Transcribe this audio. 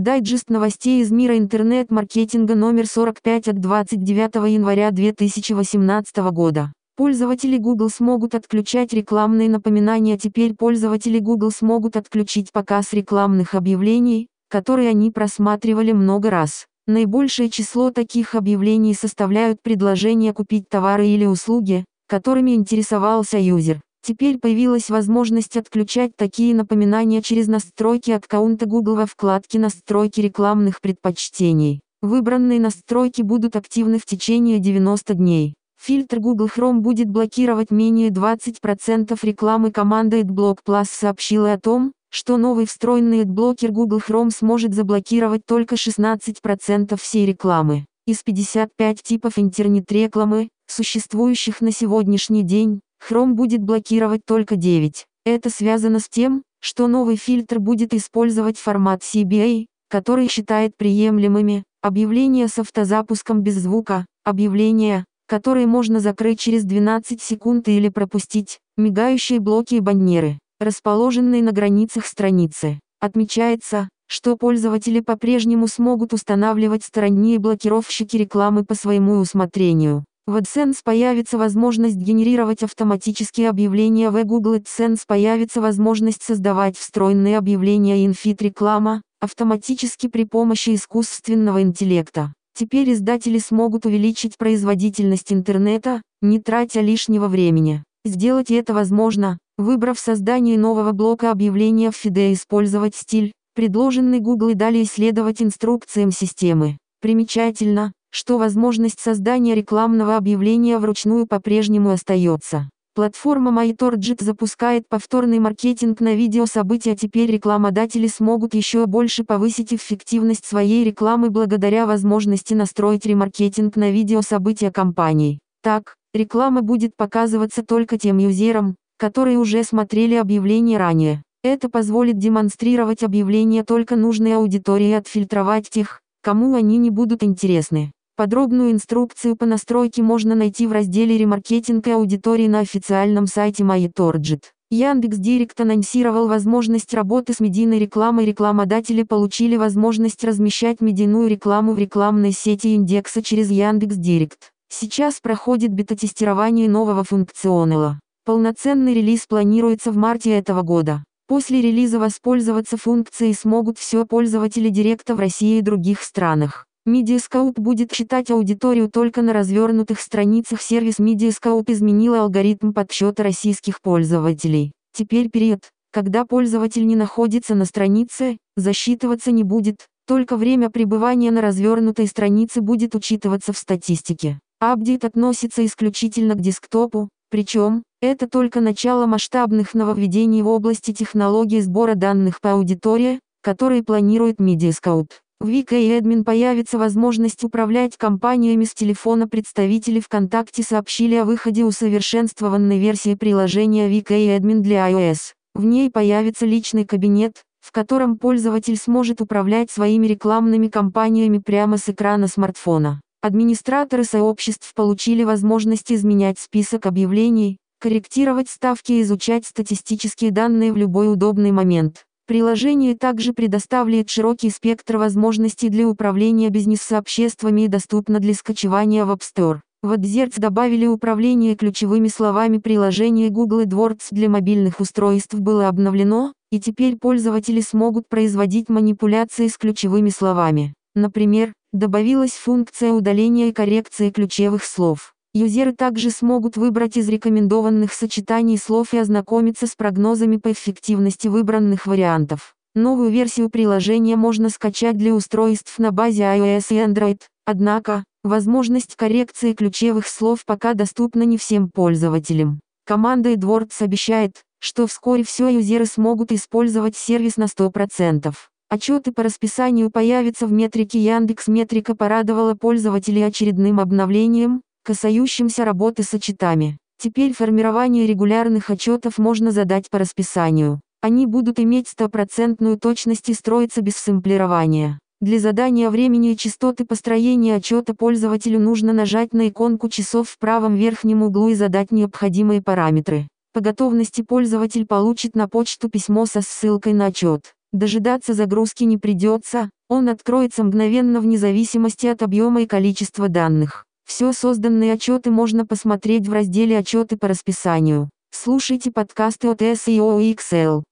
Дайджест новостей из мира интернет-маркетинга номер 45 от 29 января 2018 года. Пользователи Google смогут отключать рекламные напоминания. Теперь пользователи Google смогут отключить показ рекламных объявлений, которые они просматривали много раз. Наибольшее число таких объявлений составляют предложения купить товары или услуги, которыми интересовался юзер. Теперь появилась возможность отключать такие напоминания через настройки аккаунта Google во вкладке «Настройки рекламных предпочтений». Выбранные настройки будут активны в течение 90 дней. Фильтр Google Chrome будет блокировать менее 20% рекламы команда AdBlock Plus сообщила о том, что новый встроенный AdBlocker Google Chrome сможет заблокировать только 16% всей рекламы. Из 55 типов интернет-рекламы, существующих на сегодняшний день, Chrome будет блокировать только 9. Это связано с тем, что новый фильтр будет использовать формат CBA, который считает приемлемыми объявления с автозапуском без звука, объявления, которые можно закрыть через 12 секунд или пропустить, мигающие блоки и баннеры, расположенные на границах страницы. Отмечается, что пользователи по-прежнему смогут устанавливать сторонние блокировщики рекламы по своему усмотрению. В AdSense появится возможность генерировать автоматические объявления в Google AdSense появится возможность создавать встроенные объявления инфит реклама автоматически при помощи искусственного интеллекта. Теперь издатели смогут увеличить производительность интернета, не тратя лишнего времени. Сделать это возможно, выбрав создание нового блока объявления в FIDE использовать стиль, предложенный Google и далее исследовать инструкциям системы. Примечательно, что возможность создания рекламного объявления вручную по-прежнему остается. Платформа MyTorget запускает повторный маркетинг на видео события. Теперь рекламодатели смогут еще больше повысить эффективность своей рекламы благодаря возможности настроить ремаркетинг на видео события компаний. Так, реклама будет показываться только тем юзерам, которые уже смотрели объявление ранее. Это позволит демонстрировать объявления только нужной аудитории и отфильтровать тех, кому они не будут интересны. Подробную инструкцию по настройке можно найти в разделе «Ремаркетинг и аудитории» на официальном сайте MyTorget. Яндекс.Директ анонсировал возможность работы с медийной рекламой. Рекламодатели получили возможность размещать медийную рекламу в рекламной сети индекса через Яндекс.Директ. Сейчас проходит бета-тестирование нового функционала. Полноценный релиз планируется в марте этого года. После релиза воспользоваться функцией смогут все пользователи Директа в России и других странах. Mediascope будет читать аудиторию только на развернутых страницах. Сервис Mediascope изменил алгоритм подсчета российских пользователей. Теперь период, когда пользователь не находится на странице, засчитываться не будет, только время пребывания на развернутой странице будет учитываться в статистике. Апдейт относится исключительно к десктопу, причем, это только начало масштабных нововведений в области технологии сбора данных по аудитории, которые планирует Mediascope. В VK появится возможность управлять компаниями с телефона. Представители ВКонтакте сообщили о выходе усовершенствованной версии приложения VK для iOS. В ней появится личный кабинет, в котором пользователь сможет управлять своими рекламными кампаниями прямо с экрана смартфона. Администраторы сообществ получили возможность изменять список объявлений, корректировать ставки и изучать статистические данные в любой удобный момент. Приложение также предоставляет широкий спектр возможностей для управления бизнес-сообществами и доступно для скачивания в App Store. В AdZerts добавили управление ключевыми словами приложение Google AdWords для мобильных устройств было обновлено, и теперь пользователи смогут производить манипуляции с ключевыми словами. Например, добавилась функция удаления и коррекции ключевых слов. Юзеры также смогут выбрать из рекомендованных сочетаний слов и ознакомиться с прогнозами по эффективности выбранных вариантов. Новую версию приложения можно скачать для устройств на базе iOS и Android, однако, возможность коррекции ключевых слов пока доступна не всем пользователям. Команда AdWords обещает, что вскоре все юзеры смогут использовать сервис на 100%. Отчеты по расписанию появятся в метрике Яндекс. Метрика порадовала пользователей очередным обновлением, касающимся работы с отчетами. Теперь формирование регулярных отчетов можно задать по расписанию. Они будут иметь стопроцентную точность и строиться без сэмплирования. Для задания времени и частоты построения отчета пользователю нужно нажать на иконку часов в правом верхнем углу и задать необходимые параметры. По готовности пользователь получит на почту письмо со ссылкой на отчет. Дожидаться загрузки не придется, он откроется мгновенно вне зависимости от объема и количества данных. Все созданные отчеты можно посмотреть в разделе «Отчеты по расписанию». Слушайте подкасты от SEO и Excel.